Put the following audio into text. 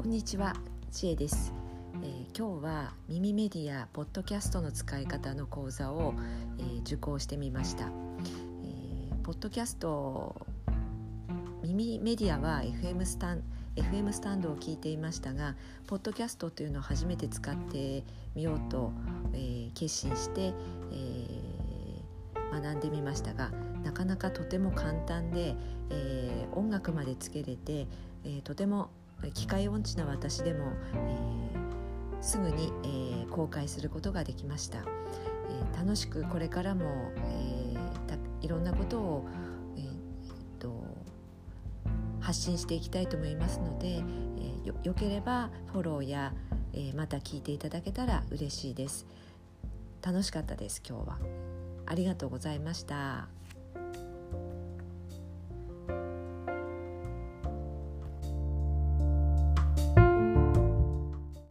こんにちは、ちえです、えー、今日は耳メディアポッドキャストの使い方の講座を、えー、受講してみました、えー、ポッドキャスト耳メディアは FM スタン FM スタンドを聞いていましたがポッドキャストというのを初めて使ってみようと、えー、決心して、えー、学んでみましたがなかなかとても簡単で、えー、音楽までつけれて、えー、とても機械音痴な私でも、えー、すぐに、えー、公開することができました、えー、楽しくこれからも、えー、いろんなことを、えー、と発信していきたいと思いますので、えー、よよければフォローや、え、また聞いていただけたら嬉しいです。楽しかったです今日は。ありがとうございました。